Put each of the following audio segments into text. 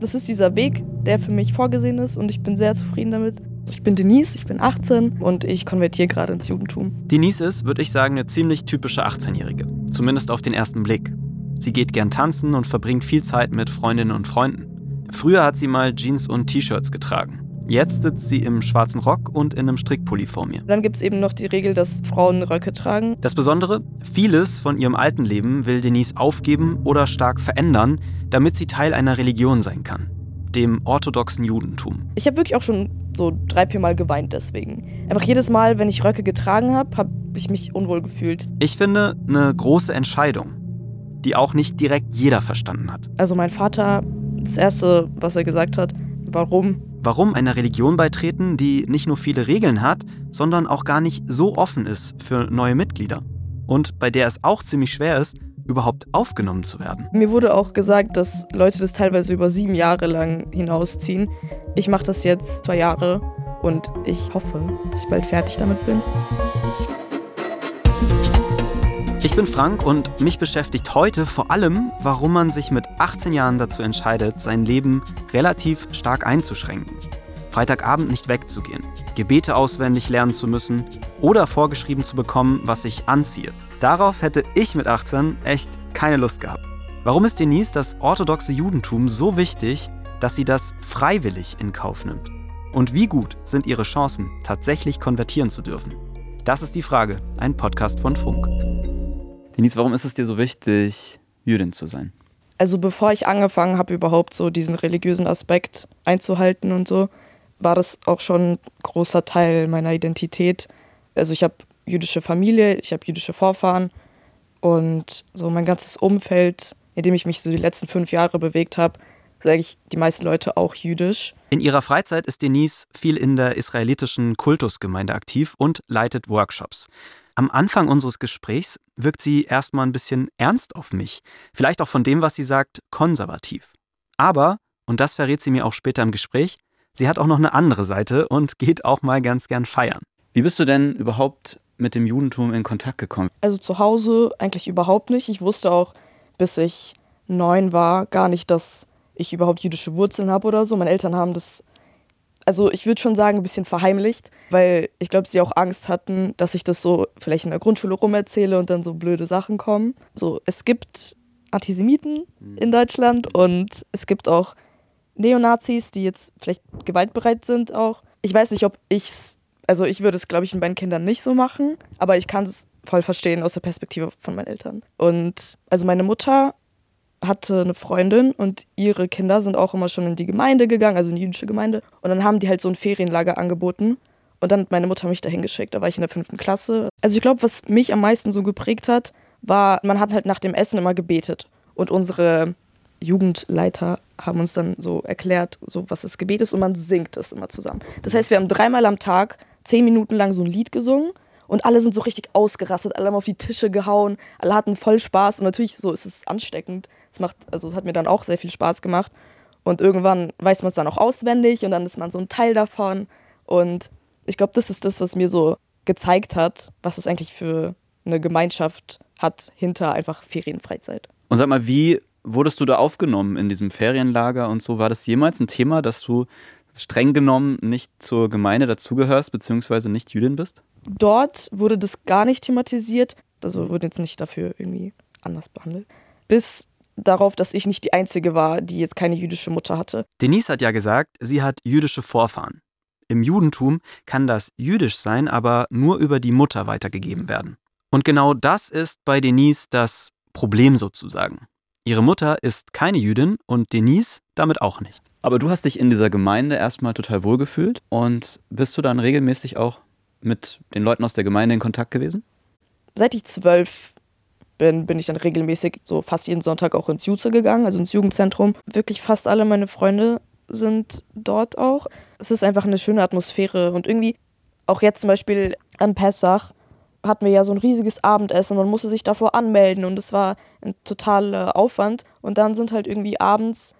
Das ist dieser Weg, der für mich vorgesehen ist und ich bin sehr zufrieden damit. Ich bin Denise, ich bin 18 und ich konvertiere gerade ins Judentum. Denise ist, würde ich sagen, eine ziemlich typische 18-Jährige. Zumindest auf den ersten Blick. Sie geht gern tanzen und verbringt viel Zeit mit Freundinnen und Freunden. Früher hat sie mal Jeans und T-Shirts getragen. Jetzt sitzt sie im schwarzen Rock und in einem Strickpulli vor mir. Dann gibt es eben noch die Regel, dass Frauen Röcke tragen. Das Besondere, vieles von ihrem alten Leben will Denise aufgeben oder stark verändern, damit sie Teil einer Religion sein kann, dem orthodoxen Judentum. Ich habe wirklich auch schon so drei, vier Mal geweint deswegen. Einfach jedes Mal, wenn ich Röcke getragen habe, habe ich mich unwohl gefühlt. Ich finde, eine große Entscheidung, die auch nicht direkt jeder verstanden hat. Also mein Vater, das Erste, was er gesagt hat, warum Warum einer Religion beitreten, die nicht nur viele Regeln hat, sondern auch gar nicht so offen ist für neue Mitglieder. Und bei der es auch ziemlich schwer ist, überhaupt aufgenommen zu werden. Mir wurde auch gesagt, dass Leute das teilweise über sieben Jahre lang hinausziehen. Ich mache das jetzt zwei Jahre und ich hoffe, dass ich bald fertig damit bin. Ich bin Frank und mich beschäftigt heute vor allem, warum man sich mit 18 Jahren dazu entscheidet, sein Leben relativ stark einzuschränken. Freitagabend nicht wegzugehen, Gebete auswendig lernen zu müssen oder vorgeschrieben zu bekommen, was ich anziehe. Darauf hätte ich mit 18 echt keine Lust gehabt. Warum ist Denise das orthodoxe Judentum so wichtig, dass sie das freiwillig in Kauf nimmt? Und wie gut sind ihre Chancen, tatsächlich konvertieren zu dürfen? Das ist die Frage, ein Podcast von Funk. Denise, warum ist es dir so wichtig, Jüdin zu sein? Also bevor ich angefangen habe, überhaupt so diesen religiösen Aspekt einzuhalten und so, war das auch schon ein großer Teil meiner Identität. Also ich habe jüdische Familie, ich habe jüdische Vorfahren und so mein ganzes Umfeld, in dem ich mich so die letzten fünf Jahre bewegt habe, sage ich die meisten Leute auch jüdisch. In ihrer Freizeit ist Denise viel in der israelitischen Kultusgemeinde aktiv und leitet Workshops. Am Anfang unseres Gesprächs wirkt sie erstmal ein bisschen ernst auf mich. Vielleicht auch von dem, was sie sagt, konservativ. Aber, und das verrät sie mir auch später im Gespräch, sie hat auch noch eine andere Seite und geht auch mal ganz gern feiern. Wie bist du denn überhaupt mit dem Judentum in Kontakt gekommen? Also zu Hause eigentlich überhaupt nicht. Ich wusste auch, bis ich neun war, gar nicht, dass ich überhaupt jüdische Wurzeln habe oder so. Meine Eltern haben das also ich würde schon sagen, ein bisschen verheimlicht, weil ich glaube, sie auch Angst hatten, dass ich das so vielleicht in der Grundschule rumerzähle und dann so blöde Sachen kommen. So, es gibt Antisemiten mhm. in Deutschland und es gibt auch Neonazis, die jetzt vielleicht gewaltbereit sind auch. Ich weiß nicht, ob ich es, also ich würde es, glaube ich, mit meinen Kindern nicht so machen, aber ich kann es voll verstehen aus der Perspektive von meinen Eltern. Und also meine Mutter hatte eine Freundin und ihre Kinder sind auch immer schon in die Gemeinde gegangen, also in die jüdische Gemeinde. Und dann haben die halt so ein Ferienlager angeboten. Und dann hat meine Mutter mich dahin geschickt. Da war ich in der fünften Klasse. Also ich glaube, was mich am meisten so geprägt hat, war, man hat halt nach dem Essen immer gebetet. Und unsere Jugendleiter haben uns dann so erklärt, so was das Gebet ist und man singt das immer zusammen. Das heißt, wir haben dreimal am Tag zehn Minuten lang so ein Lied gesungen und alle sind so richtig ausgerastet, alle haben auf die Tische gehauen, alle hatten voll Spaß und natürlich so ist es ansteckend. Es macht, also es hat mir dann auch sehr viel Spaß gemacht. Und irgendwann weiß man es dann auch auswendig und dann ist man so ein Teil davon. Und ich glaube, das ist das, was mir so gezeigt hat, was es eigentlich für eine Gemeinschaft hat hinter einfach Ferienfreizeit. Und sag mal, wie wurdest du da aufgenommen in diesem Ferienlager und so? War das jemals ein Thema, dass du streng genommen nicht zur Gemeinde dazugehörst, beziehungsweise nicht Jüdin bist? Dort wurde das gar nicht thematisiert. Also wurde jetzt nicht dafür irgendwie anders behandelt. Bis darauf, dass ich nicht die Einzige war, die jetzt keine jüdische Mutter hatte. Denise hat ja gesagt, sie hat jüdische Vorfahren. Im Judentum kann das jüdisch sein, aber nur über die Mutter weitergegeben werden. Und genau das ist bei Denise das Problem sozusagen. Ihre Mutter ist keine Jüdin und Denise damit auch nicht. Aber du hast dich in dieser Gemeinde erstmal total wohlgefühlt und bist du dann regelmäßig auch mit den Leuten aus der Gemeinde in Kontakt gewesen? Seit ich zwölf bin, bin ich dann regelmäßig so fast jeden Sonntag auch ins Jutze gegangen, also ins Jugendzentrum. Wirklich fast alle meine Freunde sind dort auch. Es ist einfach eine schöne Atmosphäre und irgendwie auch jetzt zum Beispiel am Pessach hatten wir ja so ein riesiges Abendessen. Man musste sich davor anmelden und es war ein totaler Aufwand. Und dann sind halt irgendwie abends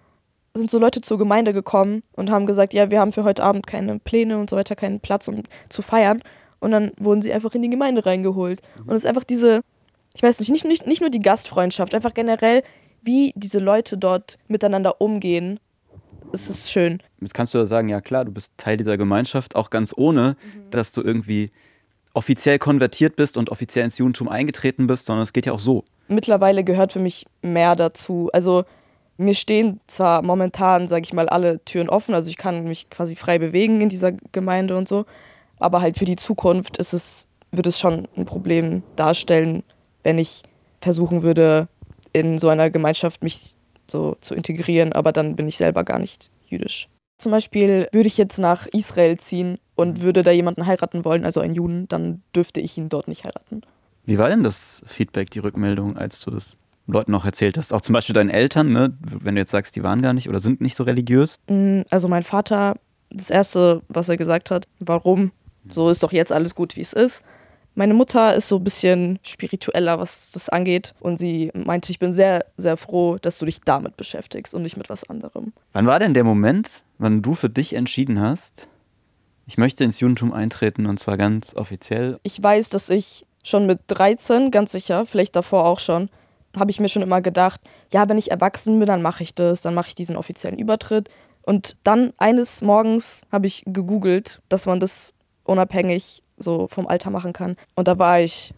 sind so Leute zur Gemeinde gekommen und haben gesagt, ja, wir haben für heute Abend keine Pläne und so weiter, keinen Platz, um zu feiern. Und dann wurden sie einfach in die Gemeinde reingeholt. Und es ist einfach diese ich weiß nicht, nicht, nicht, nicht nur die Gastfreundschaft, einfach generell, wie diese Leute dort miteinander umgehen, es ist schön. Jetzt kannst du ja sagen, ja klar, du bist Teil dieser Gemeinschaft, auch ganz ohne, mhm. dass du irgendwie offiziell konvertiert bist und offiziell ins Judentum eingetreten bist, sondern es geht ja auch so. Mittlerweile gehört für mich mehr dazu. Also mir stehen zwar momentan, sage ich mal, alle Türen offen, also ich kann mich quasi frei bewegen in dieser Gemeinde und so, aber halt für die Zukunft ist es, würde es schon ein Problem darstellen, wenn ich versuchen würde, in so einer Gemeinschaft mich so zu integrieren, aber dann bin ich selber gar nicht jüdisch. Zum Beispiel würde ich jetzt nach Israel ziehen und würde da jemanden heiraten wollen, also einen Juden, dann dürfte ich ihn dort nicht heiraten. Wie war denn das Feedback, die Rückmeldung, als du das Leuten noch erzählt hast. Auch zum Beispiel deinen Eltern, ne? wenn du jetzt sagst, die waren gar nicht oder sind nicht so religiös. Mm, also mein Vater, das Erste, was er gesagt hat, warum? So ist doch jetzt alles gut, wie es ist. Meine Mutter ist so ein bisschen spiritueller, was das angeht. Und sie meinte, ich bin sehr, sehr froh, dass du dich damit beschäftigst und nicht mit was anderem. Wann war denn der Moment, wann du für dich entschieden hast, ich möchte ins Judentum eintreten und zwar ganz offiziell? Ich weiß, dass ich schon mit 13, ganz sicher, vielleicht davor auch schon, habe ich mir schon immer gedacht, ja, wenn ich erwachsen bin, dann mache ich das, dann mache ich diesen offiziellen Übertritt. Und dann eines Morgens habe ich gegoogelt, dass man das unabhängig so vom Alter machen kann. Und da war ich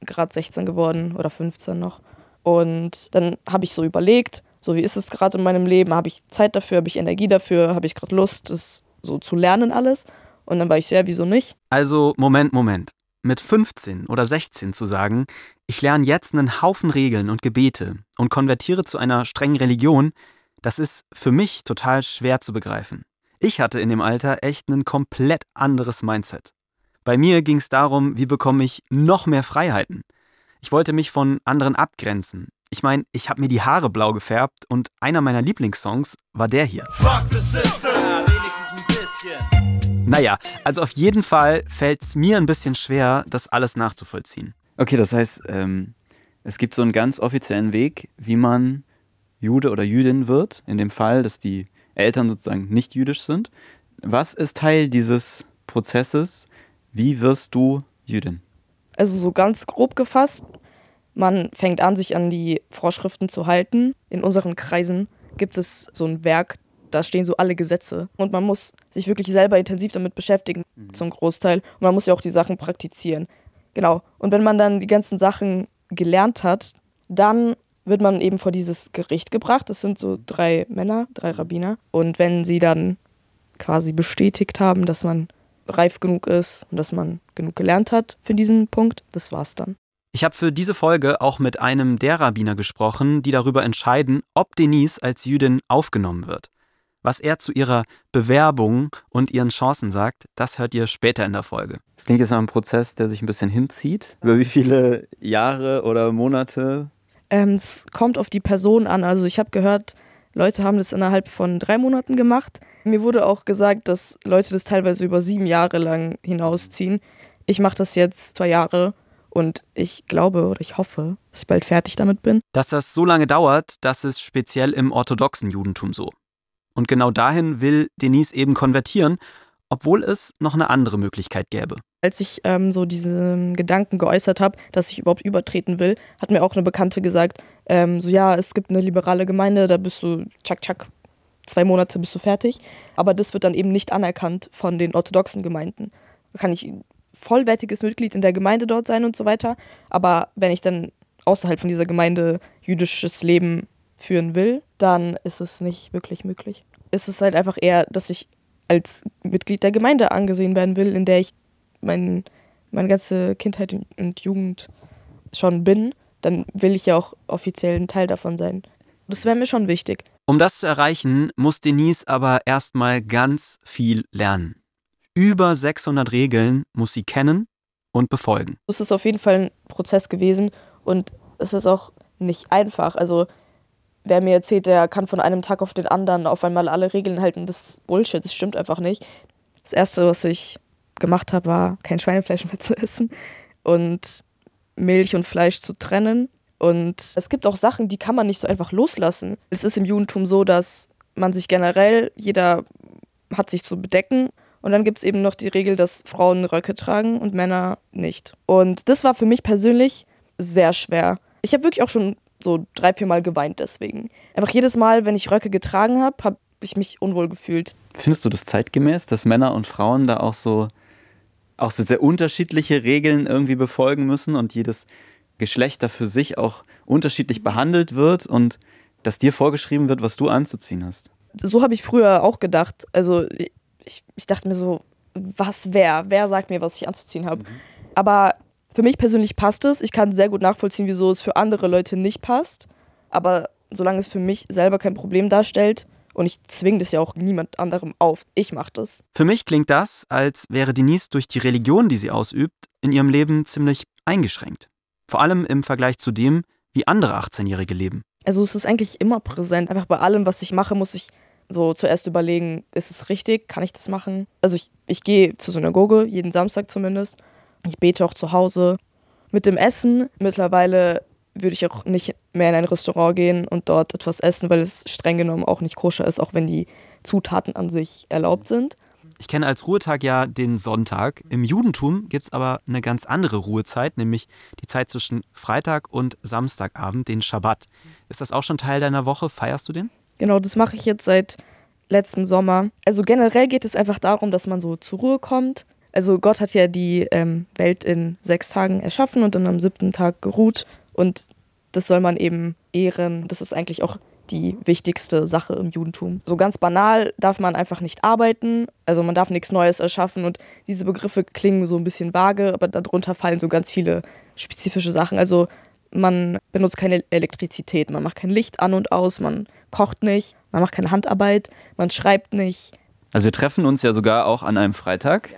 gerade 16 geworden oder 15 noch. Und dann habe ich so überlegt, so wie ist es gerade in meinem Leben, habe ich Zeit dafür, habe ich Energie dafür, habe ich gerade Lust, das so zu lernen alles. Und dann war ich sehr, wieso nicht? Also, Moment, Moment mit 15 oder 16 zu sagen, ich lerne jetzt einen Haufen Regeln und Gebete und konvertiere zu einer strengen Religion, das ist für mich total schwer zu begreifen. Ich hatte in dem Alter echt ein komplett anderes Mindset. Bei mir ging es darum, wie bekomme ich noch mehr Freiheiten. Ich wollte mich von anderen abgrenzen. Ich meine, ich habe mir die Haare blau gefärbt und einer meiner Lieblingssongs war der hier. Fuck the system. Ja, wenigstens ein bisschen. Naja, also auf jeden Fall fällt es mir ein bisschen schwer, das alles nachzuvollziehen. Okay, das heißt, ähm, es gibt so einen ganz offiziellen Weg, wie man Jude oder Jüdin wird, in dem Fall, dass die Eltern sozusagen nicht jüdisch sind. Was ist Teil dieses Prozesses? Wie wirst du Jüdin? Also so ganz grob gefasst, man fängt an, sich an die Vorschriften zu halten. In unseren Kreisen gibt es so ein Werk, da stehen so alle Gesetze. Und man muss sich wirklich selber intensiv damit beschäftigen, mhm. zum Großteil. Und man muss ja auch die Sachen praktizieren. Genau. Und wenn man dann die ganzen Sachen gelernt hat, dann wird man eben vor dieses Gericht gebracht. Das sind so drei Männer, drei Rabbiner. Und wenn sie dann quasi bestätigt haben, dass man reif genug ist und dass man genug gelernt hat für diesen Punkt, das war's dann. Ich habe für diese Folge auch mit einem der Rabbiner gesprochen, die darüber entscheiden, ob Denise als Jüdin aufgenommen wird. Was er zu ihrer Bewerbung und ihren Chancen sagt, das hört ihr später in der Folge. Es klingt jetzt nach einem Prozess, der sich ein bisschen hinzieht. Über wie viele Jahre oder Monate? Ähm, es kommt auf die Person an. Also ich habe gehört, Leute haben das innerhalb von drei Monaten gemacht. Mir wurde auch gesagt, dass Leute das teilweise über sieben Jahre lang hinausziehen. Ich mache das jetzt zwei Jahre und ich glaube oder ich hoffe, dass ich bald fertig damit bin. Dass das so lange dauert, das ist speziell im orthodoxen Judentum so. Und genau dahin will Denise eben konvertieren, obwohl es noch eine andere Möglichkeit gäbe. Als ich ähm, so diesen Gedanken geäußert habe, dass ich überhaupt übertreten will, hat mir auch eine Bekannte gesagt, ähm, so ja, es gibt eine liberale Gemeinde, da bist du, tschak, tschak, zwei Monate bist du fertig. Aber das wird dann eben nicht anerkannt von den orthodoxen Gemeinden. Da kann ich vollwertiges Mitglied in der Gemeinde dort sein und so weiter. Aber wenn ich dann außerhalb von dieser Gemeinde jüdisches Leben führen will, dann ist es nicht wirklich möglich. Es ist halt einfach eher, dass ich als Mitglied der Gemeinde angesehen werden will, in der ich mein, meine ganze Kindheit und Jugend schon bin, dann will ich ja auch offiziell ein Teil davon sein. Das wäre mir schon wichtig. Um das zu erreichen, muss Denise aber erstmal ganz viel lernen. Über 600 Regeln muss sie kennen und befolgen. Es ist auf jeden Fall ein Prozess gewesen und es ist auch nicht einfach. Also wer mir erzählt, der kann von einem Tag auf den anderen auf einmal alle Regeln halten, das ist Bullshit, das stimmt einfach nicht. Das Erste, was ich gemacht habe, war, kein Schweinefleisch mehr zu essen und Milch und Fleisch zu trennen. Und es gibt auch Sachen, die kann man nicht so einfach loslassen. Es ist im Judentum so, dass man sich generell, jeder hat sich zu bedecken. Und dann gibt es eben noch die Regel, dass Frauen Röcke tragen und Männer nicht. Und das war für mich persönlich sehr schwer. Ich habe wirklich auch schon so drei, vier Mal geweint deswegen. Einfach jedes Mal, wenn ich Röcke getragen habe, habe ich mich unwohl gefühlt. Findest du das zeitgemäß, dass Männer und Frauen da auch so, auch so sehr unterschiedliche Regeln irgendwie befolgen müssen und jedes Geschlecht da für sich auch unterschiedlich behandelt wird und dass dir vorgeschrieben wird, was du anzuziehen hast? So habe ich früher auch gedacht. Also ich, ich dachte mir so, was wer? Wer sagt mir, was ich anzuziehen habe? Mhm. Aber für mich persönlich passt es. Ich kann sehr gut nachvollziehen, wieso es für andere Leute nicht passt. Aber solange es für mich selber kein Problem darstellt, und ich zwinge das ja auch niemand anderem auf. Ich mache das. Für mich klingt das, als wäre Denise durch die Religion, die sie ausübt, in ihrem Leben ziemlich eingeschränkt. Vor allem im Vergleich zu dem, wie andere 18-Jährige leben. Also es ist eigentlich immer präsent. Einfach bei allem, was ich mache, muss ich so zuerst überlegen, ist es richtig? Kann ich das machen? Also ich, ich gehe zur Synagoge, jeden Samstag zumindest. Ich bete auch zu Hause. Mit dem Essen mittlerweile würde ich auch nicht mehr in ein Restaurant gehen und dort etwas essen, weil es streng genommen auch nicht koscher ist, auch wenn die Zutaten an sich erlaubt sind. Ich kenne als Ruhetag ja den Sonntag. Im Judentum gibt es aber eine ganz andere Ruhezeit, nämlich die Zeit zwischen Freitag und Samstagabend, den Schabbat. Ist das auch schon Teil deiner Woche? Feierst du den? Genau, das mache ich jetzt seit letztem Sommer. Also generell geht es einfach darum, dass man so zur Ruhe kommt. Also Gott hat ja die ähm, Welt in sechs Tagen erschaffen und dann am siebten Tag geruht und das soll man eben ehren. Das ist eigentlich auch die wichtigste Sache im Judentum. So ganz banal darf man einfach nicht arbeiten, also man darf nichts Neues erschaffen und diese Begriffe klingen so ein bisschen vage, aber darunter fallen so ganz viele spezifische Sachen. Also man benutzt keine Elektrizität, man macht kein Licht an und aus, man kocht nicht, man macht keine Handarbeit, man schreibt nicht. Also wir treffen uns ja sogar auch an einem Freitag.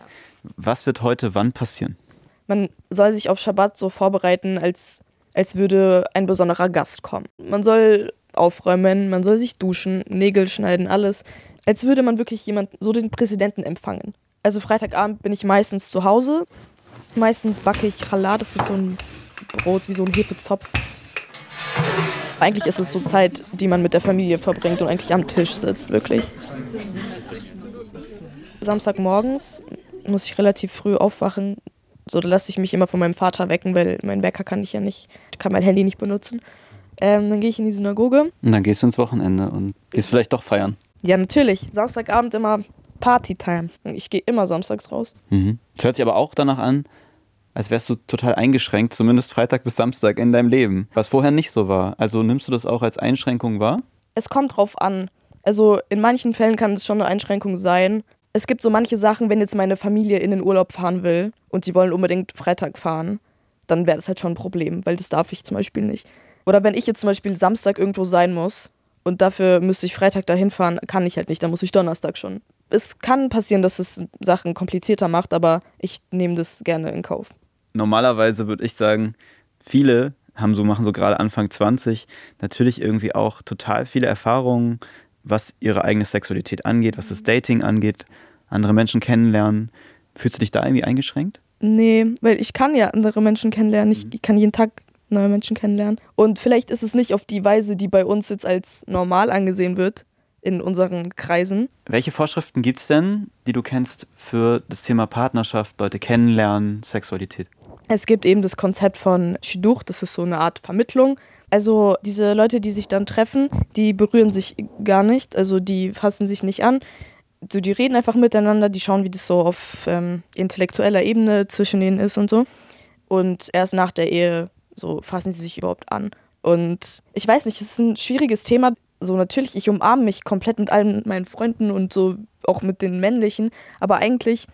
Was wird heute wann passieren? Man soll sich auf Schabbat so vorbereiten, als als würde ein besonderer Gast kommen. Man soll aufräumen, man soll sich duschen, Nägel schneiden, alles. Als würde man wirklich jemand so den Präsidenten empfangen. Also Freitagabend bin ich meistens zu Hause. Meistens backe ich Challah, das ist so ein Brot wie so ein Hefezopf. Eigentlich ist es so Zeit, die man mit der Familie verbringt und eigentlich am Tisch sitzt, wirklich. Samstagmorgens muss ich relativ früh aufwachen, so lasse ich mich immer von meinem Vater wecken, weil mein Wecker kann ich ja nicht, kann mein Handy nicht benutzen. Ähm, dann gehe ich in die Synagoge. Und dann gehst du ins Wochenende und gehst vielleicht doch feiern. Ja, natürlich. Samstagabend immer Partytime. Ich gehe immer samstags raus. Mhm. Das hört sich aber auch danach an, als wärst du total eingeschränkt, zumindest Freitag bis Samstag in deinem Leben, was vorher nicht so war. Also nimmst du das auch als Einschränkung wahr? Es kommt drauf an. Also in manchen Fällen kann es schon eine Einschränkung sein, es gibt so manche Sachen, wenn jetzt meine Familie in den Urlaub fahren will und die wollen unbedingt Freitag fahren, dann wäre das halt schon ein Problem, weil das darf ich zum Beispiel nicht. Oder wenn ich jetzt zum Beispiel Samstag irgendwo sein muss und dafür müsste ich Freitag dahin fahren, kann ich halt nicht, dann muss ich Donnerstag schon. Es kann passieren, dass es Sachen komplizierter macht, aber ich nehme das gerne in Kauf. Normalerweise würde ich sagen, viele haben so, machen so gerade Anfang 20 natürlich irgendwie auch total viele Erfahrungen was ihre eigene Sexualität angeht, was das Dating angeht, andere Menschen kennenlernen. Fühlst du dich da irgendwie eingeschränkt? Nee, weil ich kann ja andere Menschen kennenlernen. Ich, ich kann jeden Tag neue Menschen kennenlernen. Und vielleicht ist es nicht auf die Weise, die bei uns jetzt als normal angesehen wird in unseren Kreisen. Welche Vorschriften gibt es denn, die du kennst für das Thema Partnerschaft, Leute kennenlernen, Sexualität? Es gibt eben das Konzept von Shidduch, das ist so eine Art Vermittlung. Also diese Leute, die sich dann treffen, die berühren sich gar nicht, also die fassen sich nicht an. So, die reden einfach miteinander, die schauen, wie das so auf ähm, intellektueller Ebene zwischen denen ist und so. Und erst nach der Ehe so fassen sie sich überhaupt an. Und ich weiß nicht, es ist ein schwieriges Thema. So natürlich, ich umarme mich komplett mit allen meinen Freunden und so auch mit den männlichen, aber eigentlich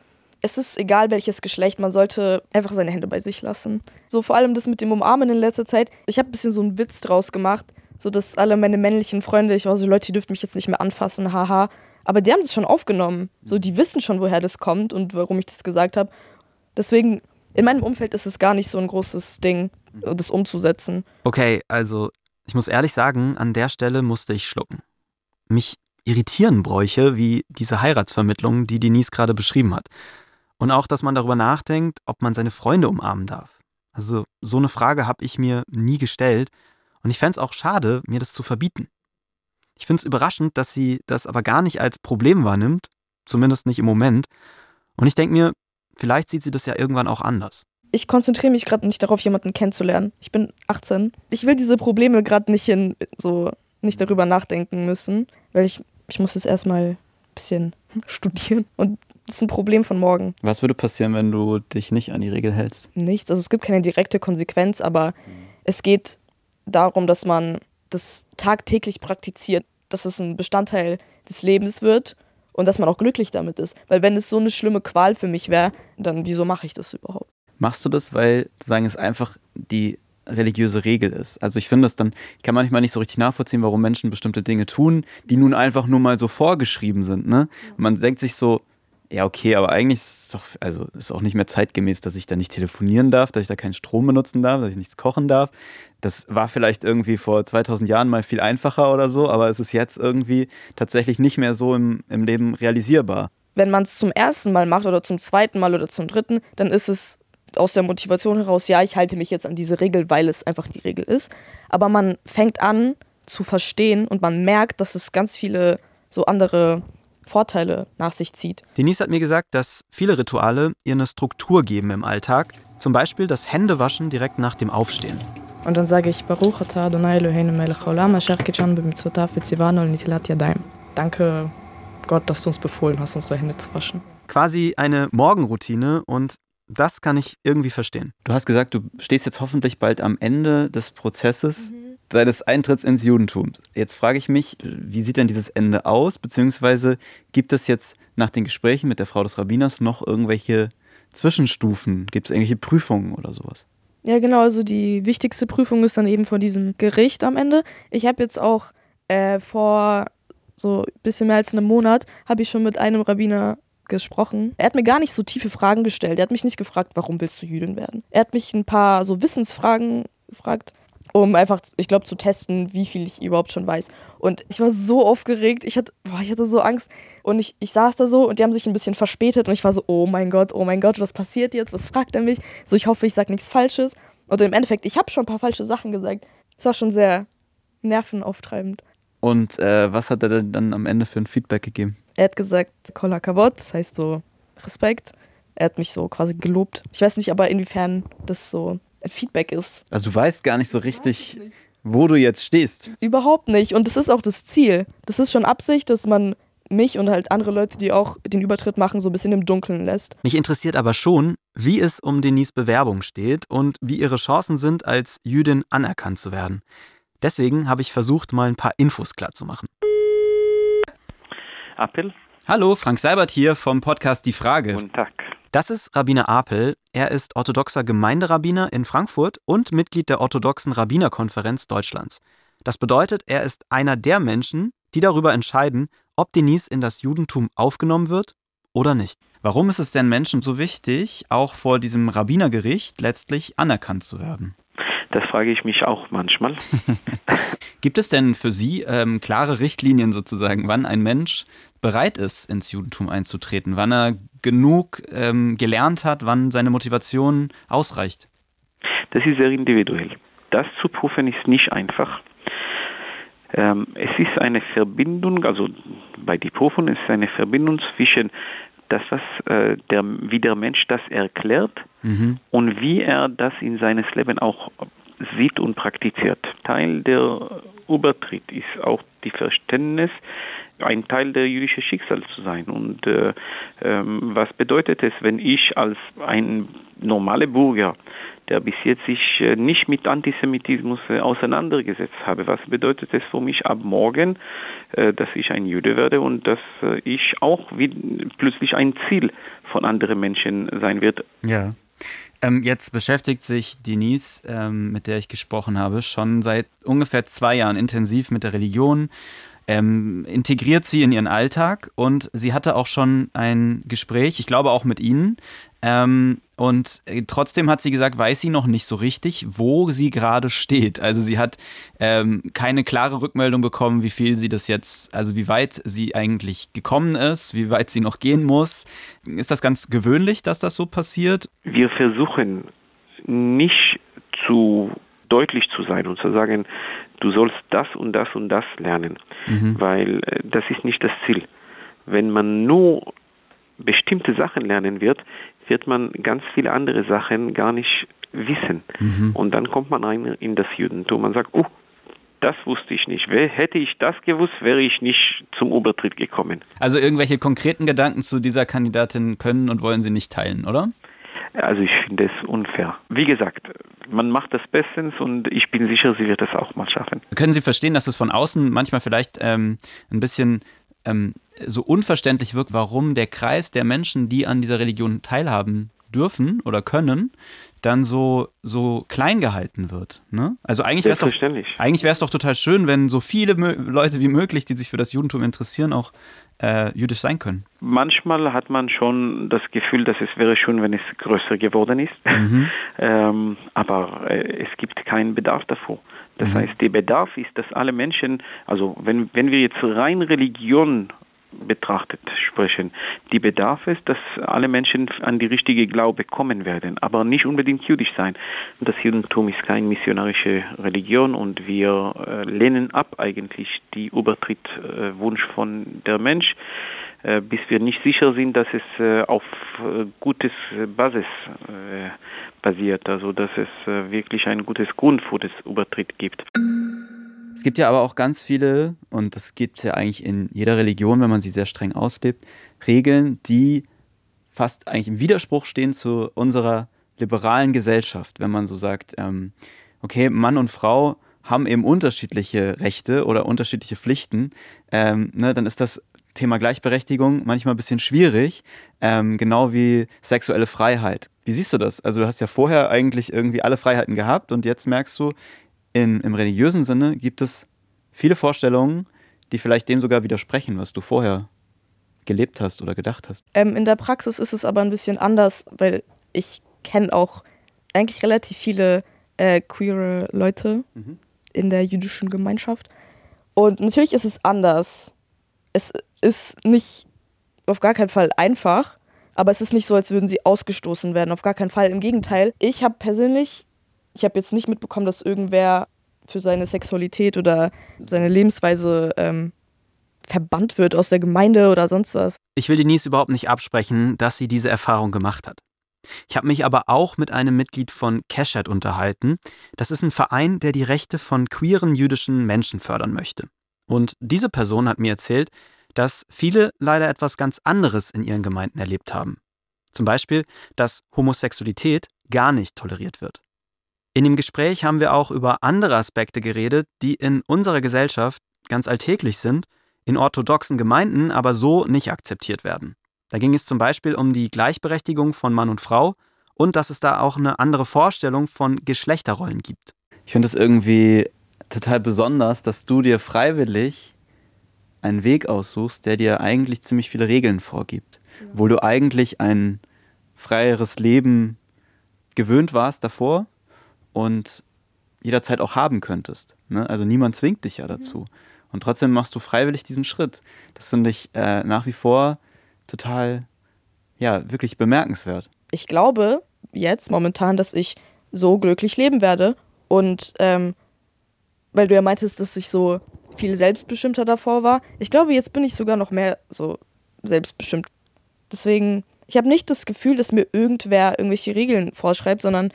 es ist egal welches Geschlecht, man sollte einfach seine Hände bei sich lassen. So vor allem das mit dem Umarmen in letzter Zeit. Ich habe ein bisschen so einen Witz draus gemacht, so dass alle meine männlichen Freunde, ich war so Leute, die dürfen mich jetzt nicht mehr anfassen, haha. Aber die haben das schon aufgenommen. So, die wissen schon, woher das kommt und warum ich das gesagt habe. Deswegen, in meinem Umfeld ist es gar nicht so ein großes Ding, das umzusetzen. Okay, also ich muss ehrlich sagen, an der Stelle musste ich schlucken. Mich irritieren Bräuche wie diese Heiratsvermittlung, die Denise gerade beschrieben hat. Und auch, dass man darüber nachdenkt, ob man seine Freunde umarmen darf. Also so eine Frage habe ich mir nie gestellt und ich fände es auch schade, mir das zu verbieten. Ich finde es überraschend, dass sie das aber gar nicht als Problem wahrnimmt, zumindest nicht im Moment. Und ich denke mir, vielleicht sieht sie das ja irgendwann auch anders. Ich konzentriere mich gerade nicht darauf, jemanden kennenzulernen. Ich bin 18. Ich will diese Probleme gerade nicht hin, so nicht darüber nachdenken müssen, weil ich Ich muss jetzt erstmal ein bisschen studieren und das ist ein Problem von morgen. Was würde passieren, wenn du dich nicht an die Regel hältst? Nichts. Also es gibt keine direkte Konsequenz, aber es geht darum, dass man das tagtäglich praktiziert, dass es ein Bestandteil des Lebens wird und dass man auch glücklich damit ist. Weil wenn es so eine schlimme Qual für mich wäre, dann wieso mache ich das überhaupt? Machst du das, weil sagen es einfach die religiöse Regel ist? Also ich finde das dann, ich kann manchmal nicht so richtig nachvollziehen, warum Menschen bestimmte Dinge tun, die nun einfach nur mal so vorgeschrieben sind. Ne? Man denkt sich so, ja, okay, aber eigentlich ist es doch, also ist auch nicht mehr zeitgemäß, dass ich da nicht telefonieren darf, dass ich da keinen Strom benutzen darf, dass ich nichts kochen darf. Das war vielleicht irgendwie vor 2000 Jahren mal viel einfacher oder so, aber es ist jetzt irgendwie tatsächlich nicht mehr so im, im Leben realisierbar. Wenn man es zum ersten Mal macht oder zum zweiten Mal oder zum dritten, dann ist es aus der Motivation heraus, ja, ich halte mich jetzt an diese Regel, weil es einfach die Regel ist. Aber man fängt an zu verstehen und man merkt, dass es ganz viele so andere Vorteile nach sich zieht. Denise hat mir gesagt, dass viele Rituale ihr eine Struktur geben im Alltag. Zum Beispiel das Händewaschen direkt nach dem Aufstehen. Und dann sage ich Baruch atah Adonai Eloheinu melech haolam asher kitschan b'mitzvotav v'tzivanu nitilat yadayim. Danke Gott, dass du uns befohlen hast, unsere Hände zu waschen. Quasi eine Morgenroutine und das kann ich irgendwie verstehen. Du hast gesagt, du stehst jetzt hoffentlich bald am Ende des Prozesses. Mhm seines Eintritts ins Judentum. Jetzt frage ich mich, wie sieht denn dieses Ende aus? Beziehungsweise gibt es jetzt nach den Gesprächen mit der Frau des Rabbiners noch irgendwelche Zwischenstufen? Gibt es irgendwelche Prüfungen oder sowas? Ja, genau. Also die wichtigste Prüfung ist dann eben vor diesem Gericht am Ende. Ich habe jetzt auch äh, vor so ein bisschen mehr als einem Monat, habe ich schon mit einem Rabbiner gesprochen. Er hat mir gar nicht so tiefe Fragen gestellt. Er hat mich nicht gefragt, warum willst du Jüdin werden? Er hat mich ein paar so Wissensfragen gefragt um einfach, ich glaube, zu testen, wie viel ich überhaupt schon weiß. Und ich war so aufgeregt, ich hatte, boah, ich hatte so Angst. Und ich, ich saß da so und die haben sich ein bisschen verspätet und ich war so, oh mein Gott, oh mein Gott, was passiert jetzt? Was fragt er mich? So, ich hoffe, ich sage nichts Falsches. Und im Endeffekt, ich habe schon ein paar falsche Sachen gesagt. Es war schon sehr nervenauftreibend. Und äh, was hat er denn dann am Ende für ein Feedback gegeben? Er hat gesagt, Kolla Kavot, das heißt so Respekt. Er hat mich so quasi gelobt. Ich weiß nicht aber, inwiefern das so Feedback ist. Also du weißt gar nicht so richtig, wo du jetzt stehst. Überhaupt nicht. Und das ist auch das Ziel. Das ist schon Absicht, dass man mich und halt andere Leute, die auch den Übertritt machen, so ein bisschen im Dunkeln lässt. Mich interessiert aber schon, wie es um Denise Bewerbung steht und wie ihre Chancen sind, als Jüdin anerkannt zu werden. Deswegen habe ich versucht, mal ein paar Infos klarzumachen. Appel. Hallo, Frank Seibert hier vom Podcast Die Frage. Guten Tag. Das ist Rabbiner Apel. Er ist orthodoxer Gemeinderabbiner in Frankfurt und Mitglied der orthodoxen Rabbinerkonferenz Deutschlands. Das bedeutet, er ist einer der Menschen, die darüber entscheiden, ob Denise in das Judentum aufgenommen wird oder nicht. Warum ist es denn Menschen so wichtig, auch vor diesem Rabbinergericht letztlich anerkannt zu werden? Das frage ich mich auch manchmal. Gibt es denn für Sie ähm, klare Richtlinien sozusagen, wann ein Mensch bereit ist, ins Judentum einzutreten, wann er genug ähm, gelernt hat, wann seine Motivation ausreicht? Das ist sehr individuell. Das zu prüfen ist nicht einfach. Ähm, es ist eine Verbindung, also bei der Prüfung ist es eine Verbindung zwischen das, was äh, der, wie der Mensch das erklärt mhm. und wie er das in seines Leben auch sieht und praktiziert. Teil der Übertritt ist auch die Verständnis, ein Teil der jüdischen Schicksal zu sein. Und äh, ähm, was bedeutet es, wenn ich als ein normaler Bürger, der bis jetzt sich äh, nicht mit Antisemitismus äh, auseinandergesetzt habe, was bedeutet es für mich ab morgen, äh, dass ich ein Jude werde und dass äh, ich auch plötzlich ein Ziel von anderen Menschen sein wird? Ja. Ähm, jetzt beschäftigt sich Denise, ähm, mit der ich gesprochen habe, schon seit ungefähr zwei Jahren intensiv mit der Religion ähm, integriert sie in ihren Alltag und sie hatte auch schon ein Gespräch, ich glaube auch mit Ihnen. Ähm, und äh, trotzdem hat sie gesagt, weiß sie noch nicht so richtig, wo sie gerade steht. Also sie hat ähm, keine klare Rückmeldung bekommen, wie viel sie das jetzt, also wie weit sie eigentlich gekommen ist, wie weit sie noch gehen muss. Ist das ganz gewöhnlich, dass das so passiert? Wir versuchen nicht zu deutlich zu sein und zu sagen, du sollst das und das und das lernen, mhm. weil äh, das ist nicht das Ziel. Wenn man nur bestimmte Sachen lernen wird, wird man ganz viele andere Sachen gar nicht wissen. Mhm. Und dann kommt man rein in das Judentum. Man sagt, oh, Das wusste ich nicht. Hätte ich das gewusst, wäre ich nicht zum Obertritt gekommen. Also irgendwelche konkreten Gedanken zu dieser Kandidatin können und wollen Sie nicht teilen, oder? Also ich finde es unfair. Wie gesagt, man macht das bestens und ich bin sicher, sie wird es auch mal schaffen. Können Sie verstehen, dass es von außen manchmal vielleicht ähm, ein bisschen ähm, so unverständlich wirkt, warum der Kreis der Menschen, die an dieser Religion teilhaben dürfen oder können, dann so, so klein gehalten wird. Ne? Also eigentlich wäre es doch, eigentlich doch total schön, wenn so viele Leute wie möglich, die sich für das Judentum interessieren, auch äh, jüdisch sein können. Manchmal hat man schon das Gefühl, dass es wäre schön, wenn es größer geworden ist. Mhm. ähm, aber äh, es gibt keinen Bedarf davor. Das mhm. heißt, der Bedarf ist, dass alle Menschen, also wenn, wenn wir jetzt rein Religion betrachtet sprechen. Die Bedarf ist, dass alle Menschen an die richtige Glaube kommen werden, aber nicht unbedingt jüdisch sein. Das Judentum ist keine missionarische Religion und wir äh, lehnen ab eigentlich die Übertrittwunsch äh, von der Mensch, äh, bis wir nicht sicher sind, dass es auf gutes Basis basiert, also dass es wirklich ein gutes Grund für das Übertritt gibt. Es gibt ja aber auch ganz viele, und das gibt es ja eigentlich in jeder Religion, wenn man sie sehr streng auslebt, Regeln, die fast eigentlich im Widerspruch stehen zu unserer liberalen Gesellschaft. Wenn man so sagt, ähm, okay, Mann und Frau haben eben unterschiedliche Rechte oder unterschiedliche Pflichten, ähm, ne, dann ist das Thema Gleichberechtigung manchmal ein bisschen schwierig, ähm, genau wie sexuelle Freiheit. Wie siehst du das? Also du hast ja vorher eigentlich irgendwie alle Freiheiten gehabt und jetzt merkst du, in, im religiösen Sinne gibt es viele Vorstellungen, die vielleicht dem sogar widersprechen, was du vorher gelebt hast oder gedacht hast. Ähm, in der Praxis ist es aber ein bisschen anders, weil ich kenne auch eigentlich relativ viele äh, queere Leute mhm. in der jüdischen Gemeinschaft. Und natürlich ist es anders. Es ist nicht auf gar keinen Fall einfach, aber es ist nicht so, als würden sie ausgestoßen werden. Auf gar keinen Fall. Im Gegenteil, ich habe persönlich ich habe jetzt nicht mitbekommen, dass irgendwer für seine Sexualität oder seine Lebensweise ähm, verbannt wird aus der Gemeinde oder sonst was. Ich will Denise überhaupt nicht absprechen, dass sie diese Erfahrung gemacht hat. Ich habe mich aber auch mit einem Mitglied von Keshet unterhalten. Das ist ein Verein, der die Rechte von queeren jüdischen Menschen fördern möchte. Und diese Person hat mir erzählt, dass viele leider etwas ganz anderes in ihren Gemeinden erlebt haben. Zum Beispiel, dass Homosexualität gar nicht toleriert wird. In dem Gespräch haben wir auch über andere Aspekte geredet, die in unserer Gesellschaft ganz alltäglich sind, in orthodoxen Gemeinden aber so nicht akzeptiert werden. Da ging es zum Beispiel um die Gleichberechtigung von Mann und Frau und dass es da auch eine andere Vorstellung von Geschlechterrollen gibt. Ich finde es irgendwie total besonders, dass du dir freiwillig einen Weg aussuchst, der dir eigentlich ziemlich viele Regeln vorgibt, ja. wo du eigentlich ein freieres Leben gewöhnt warst davor und jederzeit auch haben könntest. Ne? Also niemand zwingt dich ja dazu. Und trotzdem machst du freiwillig diesen Schritt. Das finde ich äh, nach wie vor total, ja, wirklich bemerkenswert. Ich glaube jetzt momentan, dass ich so glücklich leben werde. Und ähm, weil du ja meintest, dass ich so viel selbstbestimmter davor war. Ich glaube, jetzt bin ich sogar noch mehr so selbstbestimmt. Deswegen, ich habe nicht das Gefühl, dass mir irgendwer irgendwelche Regeln vorschreibt, sondern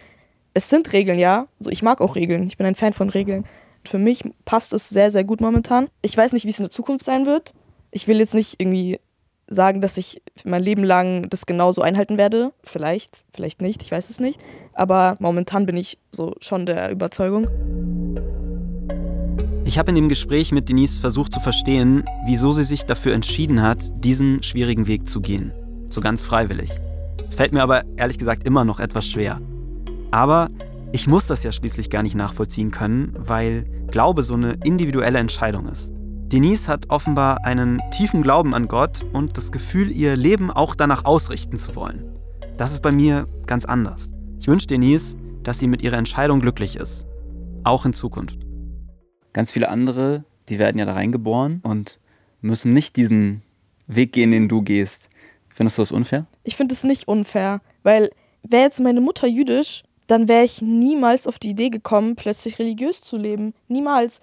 es sind Regeln, ja. So, ich mag auch Regeln. Ich bin ein Fan von Regeln. Für mich passt es sehr, sehr gut momentan. Ich weiß nicht, wie es in der Zukunft sein wird. Ich will jetzt nicht irgendwie sagen, dass ich mein Leben lang das genauso einhalten werde. Vielleicht, vielleicht nicht, ich weiß es nicht. Aber momentan bin ich so schon der Überzeugung. Ich habe in dem Gespräch mit Denise versucht zu verstehen, wieso sie sich dafür entschieden hat, diesen schwierigen Weg zu gehen. So ganz freiwillig. Es fällt mir aber ehrlich gesagt immer noch etwas schwer. Aber ich muss das ja schließlich gar nicht nachvollziehen können, weil Glaube so eine individuelle Entscheidung ist. Denise hat offenbar einen tiefen Glauben an Gott und das Gefühl, ihr Leben auch danach ausrichten zu wollen. Das ist bei mir ganz anders. Ich wünsche Denise, dass sie mit ihrer Entscheidung glücklich ist. Auch in Zukunft. Ganz viele andere, die werden ja da reingeboren und müssen nicht diesen Weg gehen, den du gehst. Findest du das unfair? Ich finde es nicht unfair, weil wäre jetzt meine Mutter jüdisch, dann wäre ich niemals auf die Idee gekommen, plötzlich religiös zu leben. Niemals.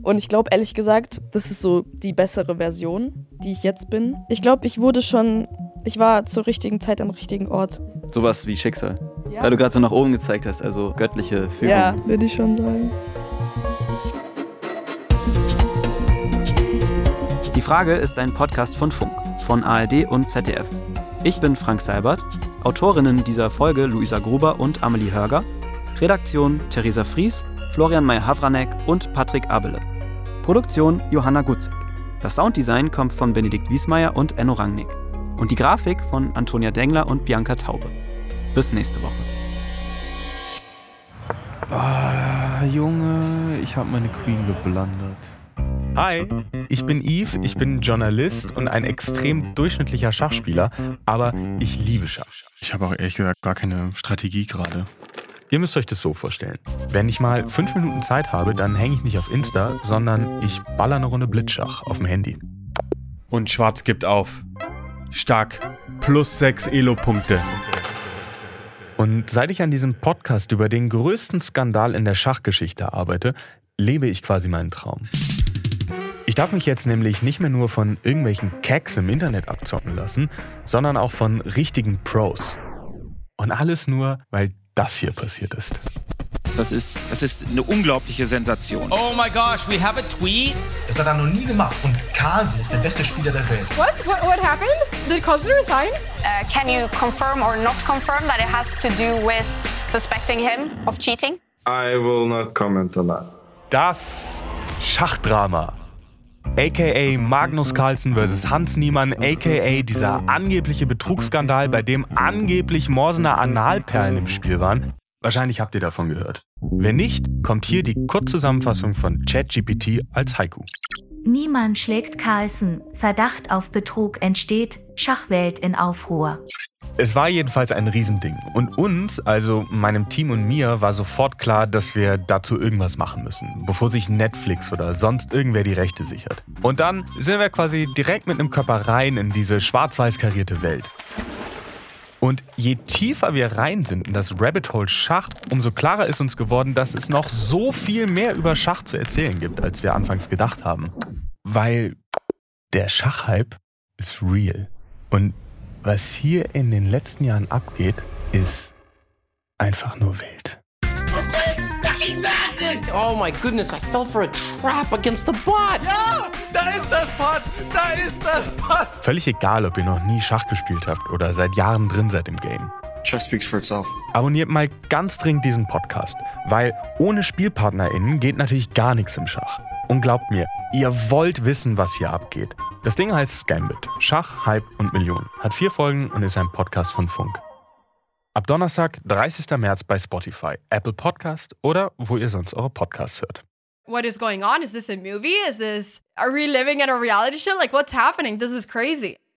Und ich glaube, ehrlich gesagt, das ist so die bessere Version, die ich jetzt bin. Ich glaube, ich wurde schon, ich war zur richtigen Zeit am richtigen Ort. Sowas wie Schicksal. Ja. Weil du gerade so nach oben gezeigt hast, also göttliche Führung. Ja, würde ich schon sagen. Die Frage ist ein Podcast von Funk, von ARD und ZDF. Ich bin Frank Seibert. Autorinnen dieser Folge Luisa Gruber und Amelie Hörger, Redaktion Theresa Fries, Florian Meyer-Havranek und Patrick Abele. Produktion Johanna Gutzig. Das Sounddesign kommt von Benedikt Wiesmeier und Enno Rangnick. Und die Grafik von Antonia Dengler und Bianca Taube. Bis nächste Woche. Ah, Junge, ich habe meine Queen geblandet. Hi, ich bin Yves, ich bin Journalist und ein extrem durchschnittlicher Schachspieler, aber ich liebe Schach. Ich habe auch ehrlich gesagt gar keine Strategie gerade. Ihr müsst euch das so vorstellen. Wenn ich mal fünf Minuten Zeit habe, dann hänge ich nicht auf Insta, sondern ich baller eine Runde Blitzschach auf dem Handy. Und Schwarz gibt auf. Stark. Plus sechs Elo-Punkte. Und seit ich an diesem Podcast über den größten Skandal in der Schachgeschichte arbeite, lebe ich quasi meinen Traum. Ich darf mich jetzt nämlich nicht mehr nur von irgendwelchen Cacks im Internet abzocken lassen, sondern auch von richtigen Pros. Und alles nur, weil das hier passiert ist. Das ist, das ist eine unglaubliche Sensation. Oh my gosh, we have a tweet. Das hat er noch nie gemacht. Und Carlsen ist der beste Spieler der Welt. What? What, what happened? Did Carlsen resign? Uh, can you confirm or not confirm that it has to do with suspecting him of cheating? I will not comment on that. Das Schachdrama. AKA Magnus Carlsen vs. Hans Niemann, AKA dieser angebliche Betrugsskandal, bei dem angeblich Morsener Analperlen im Spiel waren. Wahrscheinlich habt ihr davon gehört. Wenn nicht, kommt hier die Kurzzusammenfassung von ChatGPT als Haiku. Niemand schlägt Carlsen. Verdacht auf Betrug entsteht. Schachwelt in Aufruhr. Es war jedenfalls ein Riesending. Und uns, also meinem Team und mir, war sofort klar, dass wir dazu irgendwas machen müssen, bevor sich Netflix oder sonst irgendwer die Rechte sichert. Und dann sind wir quasi direkt mit einem Körper rein in diese schwarz-weiß karierte Welt. Und je tiefer wir rein sind in das Rabbit Hole Schach, umso klarer ist uns geworden, dass es noch so viel mehr über Schach zu erzählen gibt, als wir anfangs gedacht haben. Weil der Schachhype ist real. Und was hier in den letzten Jahren abgeht, ist einfach nur wild. Oh my goodness, I fell for a trap against the bot. Ja, da ist das Bot. Da ist das Bot. Völlig egal, ob ihr noch nie Schach gespielt habt oder seit Jahren drin seid im Game. Chess speaks for itself. Abonniert mal ganz dringend diesen Podcast, weil ohne SpielpartnerInnen geht natürlich gar nichts im Schach. Und glaubt mir, ihr wollt wissen, was hier abgeht. Das Ding heißt Scambit. Schach, Hype und Millionen. Hat vier Folgen und ist ein Podcast von Funk. Ab Donnerstag, 30. März bei Spotify, Apple Podcast oder wo ihr sonst eure Podcasts hört. What is going on? Is this a movie? Is this. Are we living in a reality show? Like, what's happening? This is crazy.